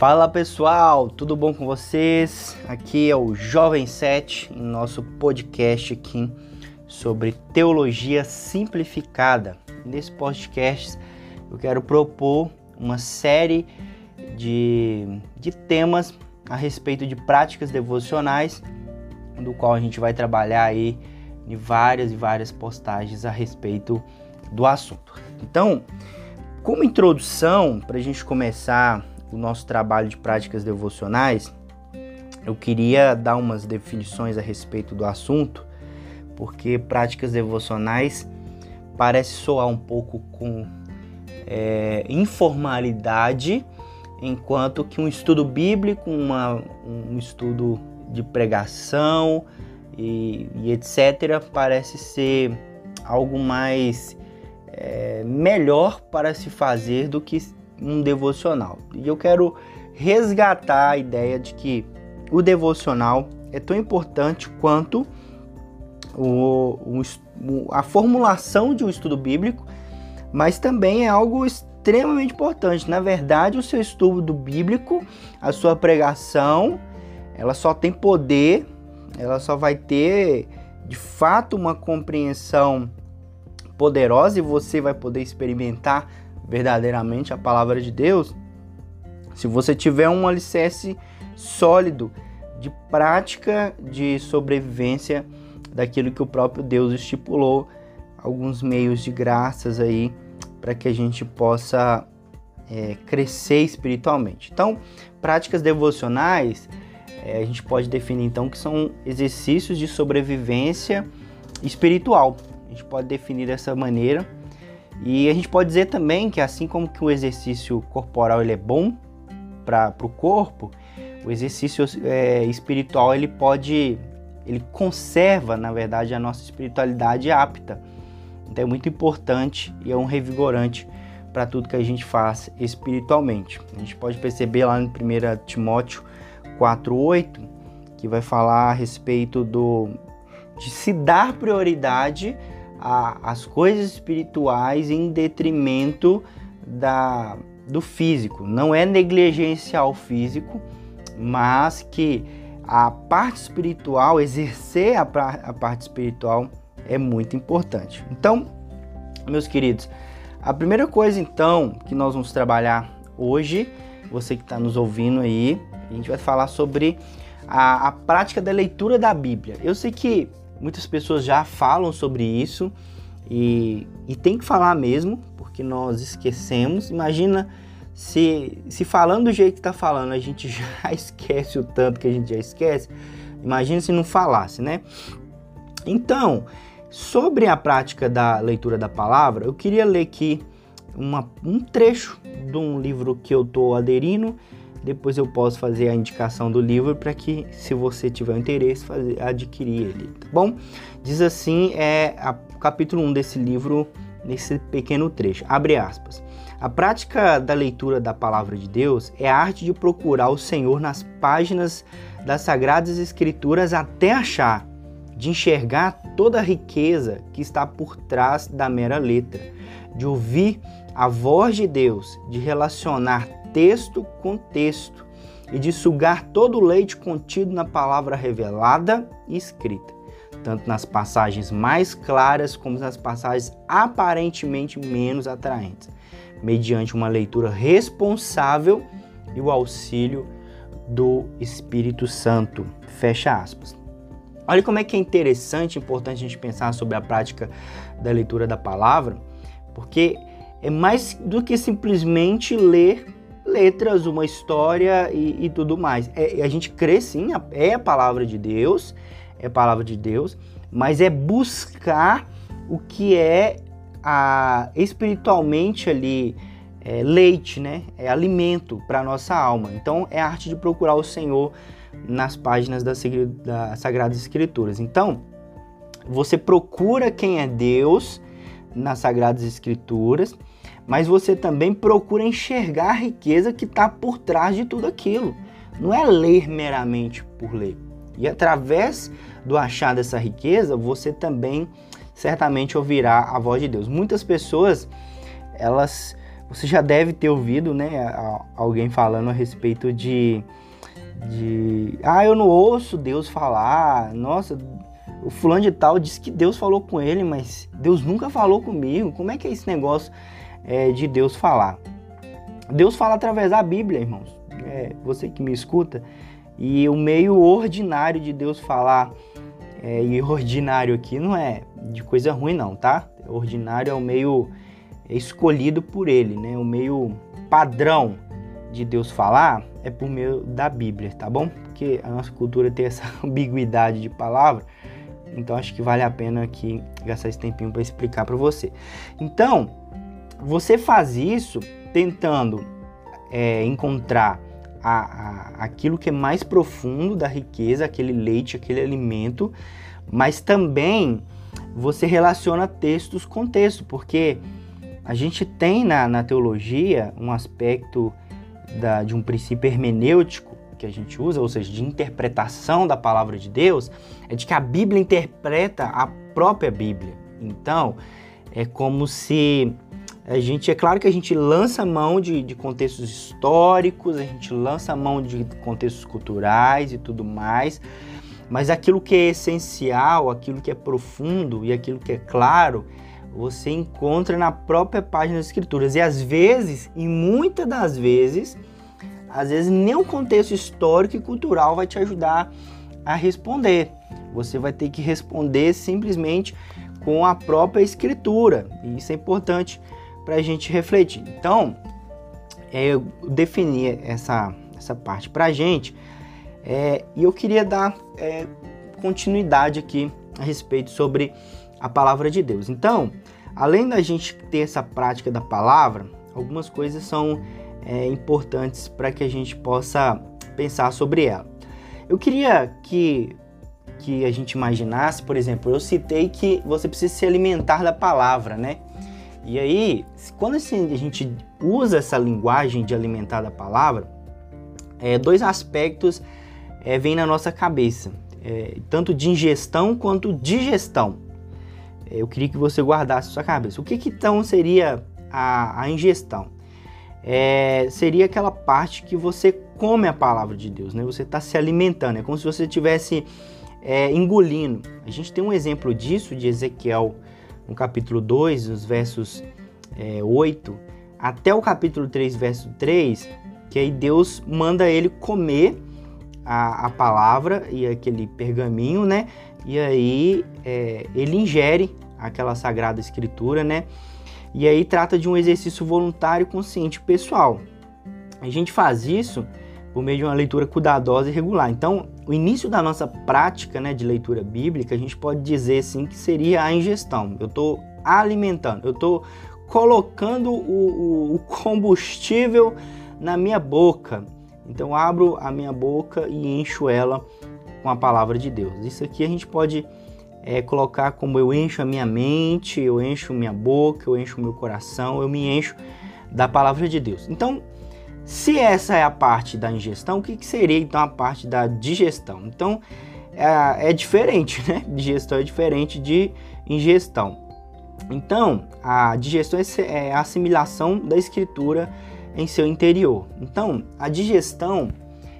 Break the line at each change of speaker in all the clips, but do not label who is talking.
Fala pessoal, tudo bom com vocês? Aqui é o Jovem 7, em nosso podcast aqui sobre teologia simplificada. Nesse podcast eu quero propor uma série de, de temas a respeito de práticas devocionais, do qual a gente vai trabalhar aí em várias e várias postagens a respeito do assunto. Então, como introdução, para a gente começar o nosso trabalho de práticas devocionais, eu queria dar umas definições a respeito do assunto, porque práticas devocionais parece soar um pouco com é, informalidade, enquanto que um estudo bíblico, uma, um estudo de pregação e, e etc., parece ser algo mais é, melhor para se fazer do que um devocional. E eu quero resgatar a ideia de que o devocional é tão importante quanto o, o, a formulação de um estudo bíblico, mas também é algo extremamente importante. Na verdade, o seu estudo bíblico, a sua pregação, ela só tem poder, ela só vai ter de fato uma compreensão poderosa e você vai poder experimentar verdadeiramente a palavra de Deus, se você tiver um alicerce sólido de prática de sobrevivência daquilo que o próprio Deus estipulou, alguns meios de graças aí para que a gente possa é, crescer espiritualmente. Então, práticas devocionais é, a gente pode definir então que são exercícios de sobrevivência espiritual. A gente pode definir dessa maneira e a gente pode dizer também que assim como que o exercício corporal ele é bom para o corpo, o exercício é, espiritual ele pode, ele conserva na verdade a nossa espiritualidade apta. Então é muito importante e é um revigorante para tudo que a gente faz espiritualmente. A gente pode perceber lá no 1 Timóteo 4:8 que vai falar a respeito do de se dar prioridade a, as coisas espirituais em detrimento da, do físico. Não é negligenciar o físico, mas que a parte espiritual, exercer a, a parte espiritual é muito importante. Então, meus queridos, a primeira coisa então que nós vamos trabalhar hoje, você que está nos ouvindo aí, a gente vai falar sobre a, a prática da leitura da Bíblia. Eu sei que Muitas pessoas já falam sobre isso e, e tem que falar mesmo, porque nós esquecemos. Imagina se, se falando do jeito que está falando a gente já esquece o tanto que a gente já esquece. Imagina se não falasse, né? Então, sobre a prática da leitura da palavra, eu queria ler aqui uma, um trecho de um livro que eu estou aderindo depois eu posso fazer a indicação do livro para que, se você tiver interesse, fazer, adquirir ele, tá bom? Diz assim, é o capítulo 1 desse livro, nesse pequeno trecho, abre aspas. A prática da leitura da palavra de Deus é a arte de procurar o Senhor nas páginas das Sagradas Escrituras até achar, de enxergar toda a riqueza que está por trás da mera letra, de ouvir a voz de Deus, de relacionar texto com texto e de sugar todo o leite contido na palavra revelada e escrita, tanto nas passagens mais claras como nas passagens aparentemente menos atraentes, mediante uma leitura responsável e o auxílio do Espírito Santo. Fecha aspas. Olha como é que é interessante, importante a gente pensar sobre a prática da leitura da palavra, porque é mais do que simplesmente ler letras, uma história e, e tudo mais. É, a gente crê sim, é a palavra de Deus, é a palavra de Deus, mas é buscar o que é a, espiritualmente ali é, leite, né? É alimento para nossa alma. Então é a arte de procurar o Senhor nas páginas das, das Sagradas Escrituras. Então você procura quem é Deus nas Sagradas Escrituras mas você também procura enxergar a riqueza que está por trás de tudo aquilo. Não é ler meramente por ler. E através do achar dessa riqueza, você também certamente ouvirá a voz de Deus. Muitas pessoas, elas você já deve ter ouvido, né, alguém falando a respeito de, de, ah, eu não ouço Deus falar. Nossa, o fulano de tal disse que Deus falou com ele, mas Deus nunca falou comigo. Como é que é esse negócio é, de Deus falar? Deus fala através da Bíblia, irmãos. É, você que me escuta. E o meio ordinário de Deus falar, é, e ordinário aqui não é de coisa ruim, não, tá? Ordinário é o meio escolhido por ele, né? O meio padrão de Deus falar é por meio da Bíblia, tá bom? Porque a nossa cultura tem essa ambiguidade de palavra, então acho que vale a pena aqui gastar esse tempinho para explicar para você. Então, você faz isso tentando é, encontrar a, a, aquilo que é mais profundo da riqueza, aquele leite, aquele alimento, mas também você relaciona textos com texto, porque a gente tem na, na teologia um aspecto da, de um princípio hermenêutico que a gente usa, ou seja, de interpretação da palavra de Deus, é de que a Bíblia interpreta a própria Bíblia. Então, é como se a gente, é claro que a gente lança mão de, de contextos históricos, a gente lança mão de contextos culturais e tudo mais, mas aquilo que é essencial, aquilo que é profundo e aquilo que é claro, você encontra na própria página das escrituras. E às vezes, e muitas das vezes, às vezes nem o contexto histórico e cultural vai te ajudar a responder. Você vai ter que responder simplesmente com a própria escritura. E isso é importante para a gente refletir. Então, é, eu defini essa, essa parte para a gente é, e eu queria dar é, continuidade aqui a respeito sobre a palavra de Deus. Então, além da gente ter essa prática da palavra, algumas coisas são é, importantes para que a gente possa pensar sobre ela. Eu queria que, que a gente imaginasse, por exemplo, eu citei que você precisa se alimentar da palavra, né? E aí, quando assim, a gente usa essa linguagem de alimentar da palavra, é, dois aspectos é, vêm na nossa cabeça, é, tanto de ingestão quanto digestão eu queria que você guardasse sua cabeça. O que, que então seria a, a ingestão? É, seria aquela parte que você come a palavra de Deus, né? Você está se alimentando, é como se você estivesse é, engolindo. A gente tem um exemplo disso de Ezequiel no capítulo 2, os versos é, 8 até o capítulo 3, verso 3, que aí Deus manda ele comer a, a palavra e aquele pergaminho, né? E aí é, ele ingere aquela sagrada escritura, né? E aí trata de um exercício voluntário, consciente, pessoal. A gente faz isso por meio de uma leitura cuidadosa e regular. Então, o início da nossa prática né, de leitura bíblica, a gente pode dizer assim que seria a ingestão. Eu estou alimentando, eu estou colocando o, o, o combustível na minha boca. Então, abro a minha boca e encho ela com a palavra de Deus. Isso aqui a gente pode é, colocar como eu encho a minha mente, eu encho minha boca, eu encho o meu coração, eu me encho da palavra de Deus. Então, se essa é a parte da ingestão, o que, que seria então a parte da digestão? Então, é, é diferente, né? Digestão é diferente de ingestão. Então, a digestão é, é a assimilação da escritura em seu interior. Então, a digestão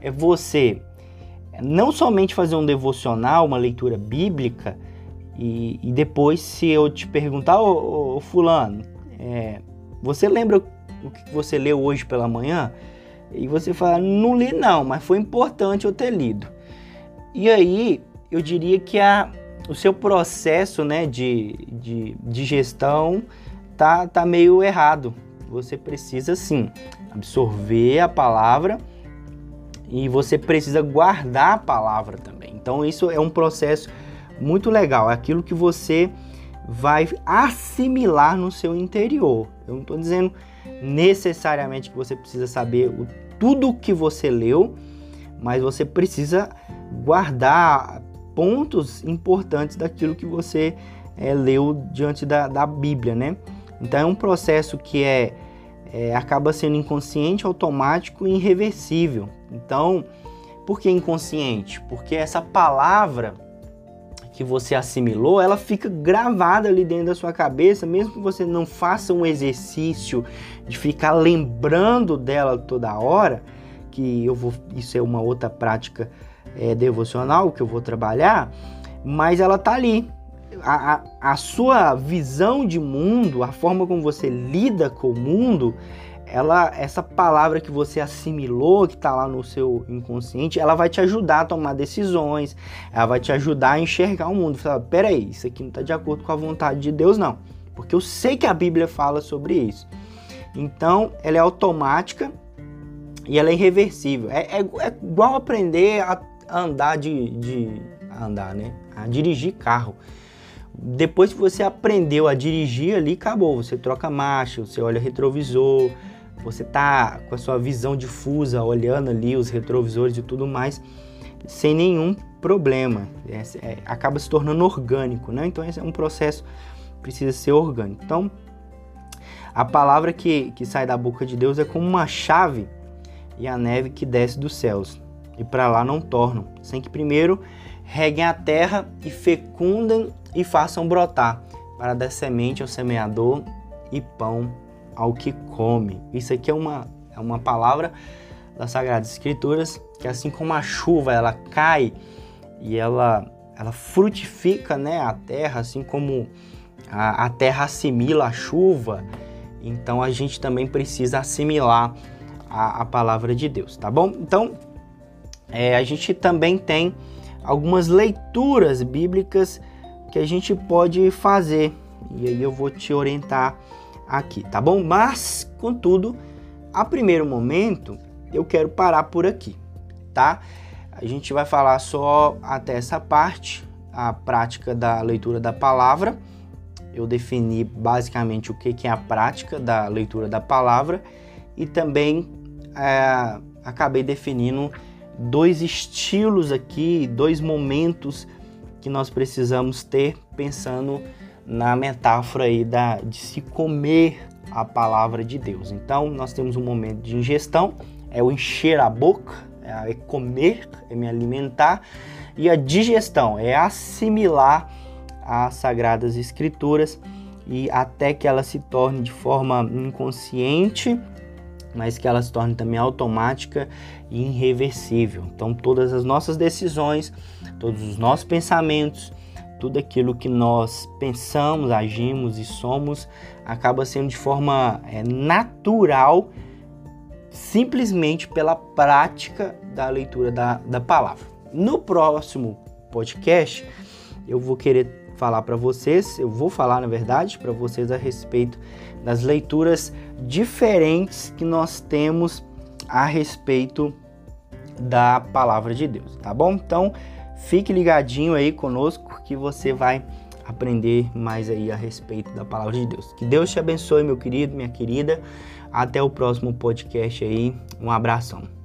é você não somente fazer um devocional, uma leitura bíblica, e, e depois, se eu te perguntar, ô, ô Fulano, é, você lembra o que você leu hoje pela manhã? E você fala, não li não, mas foi importante eu ter lido. E aí, eu diria que a, o seu processo né, de, de, de gestão tá, tá meio errado. Você precisa sim absorver a palavra e você precisa guardar a palavra também. Então isso é um processo muito legal, é aquilo que você vai assimilar no seu interior. Eu não estou dizendo necessariamente que você precisa saber o, tudo que você leu, mas você precisa guardar pontos importantes daquilo que você é, leu diante da, da Bíblia, né? Então é um processo que é, é acaba sendo inconsciente, automático e irreversível. Então, por que inconsciente? Porque essa palavra que você assimilou, ela fica gravada ali dentro da sua cabeça, mesmo que você não faça um exercício de ficar lembrando dela toda hora, que eu vou, isso é uma outra prática é, devocional que eu vou trabalhar, mas ela tá ali. A, a, a sua visão de mundo, a forma como você lida com o mundo, ela, essa palavra que você assimilou, que está lá no seu inconsciente, ela vai te ajudar a tomar decisões, ela vai te ajudar a enxergar o mundo. Fala, peraí, isso aqui não está de acordo com a vontade de Deus, não. Porque eu sei que a Bíblia fala sobre isso. Então, ela é automática e ela é irreversível. É, é, é igual aprender a andar de, de andar, né? A dirigir carro. Depois que você aprendeu a dirigir ali, acabou. Você troca marcha, você olha retrovisor, você tá com a sua visão difusa, olhando ali os retrovisores e tudo mais, sem nenhum problema. É, é, acaba se tornando orgânico, né? Então esse é um processo precisa ser orgânico. Então a palavra que, que sai da boca de Deus é como uma chave e a neve que desce dos céus e para lá não tornam, sem que primeiro reguem a terra e fecundem e façam brotar para dar semente ao semeador e pão ao que come. Isso aqui é uma, é uma palavra das Sagradas Escrituras que assim como a chuva ela cai e ela, ela frutifica né, a terra, assim como a, a terra assimila a chuva, então a gente também precisa assimilar a, a palavra de Deus, tá bom? Então é, a gente também tem algumas leituras bíblicas que a gente pode fazer e aí eu vou te orientar aqui, tá bom? Mas, contudo, a primeiro momento, eu quero parar por aqui, tá? A gente vai falar só até essa parte, a prática da leitura da palavra. Eu defini basicamente o que é a prática da leitura da palavra e também é, acabei definindo dois estilos aqui, dois momentos que nós precisamos ter pensando na metáfora aí da, de se comer a palavra de Deus. Então, nós temos um momento de ingestão, é o encher a boca, é comer, é me alimentar, e a digestão é assimilar as sagradas escrituras e até que ela se torne de forma inconsciente, mas que ela se torne também automática e irreversível. Então, todas as nossas decisões, todos os nossos pensamentos, tudo aquilo que nós pensamos, agimos e somos acaba sendo de forma é, natural, simplesmente pela prática da leitura da, da palavra. No próximo podcast, eu vou querer falar para vocês, eu vou falar na verdade para vocês a respeito das leituras diferentes que nós temos a respeito da palavra de Deus, tá bom? Então, Fique ligadinho aí conosco que você vai aprender mais aí a respeito da palavra de Deus. Que Deus te abençoe, meu querido, minha querida. Até o próximo podcast aí. Um abração.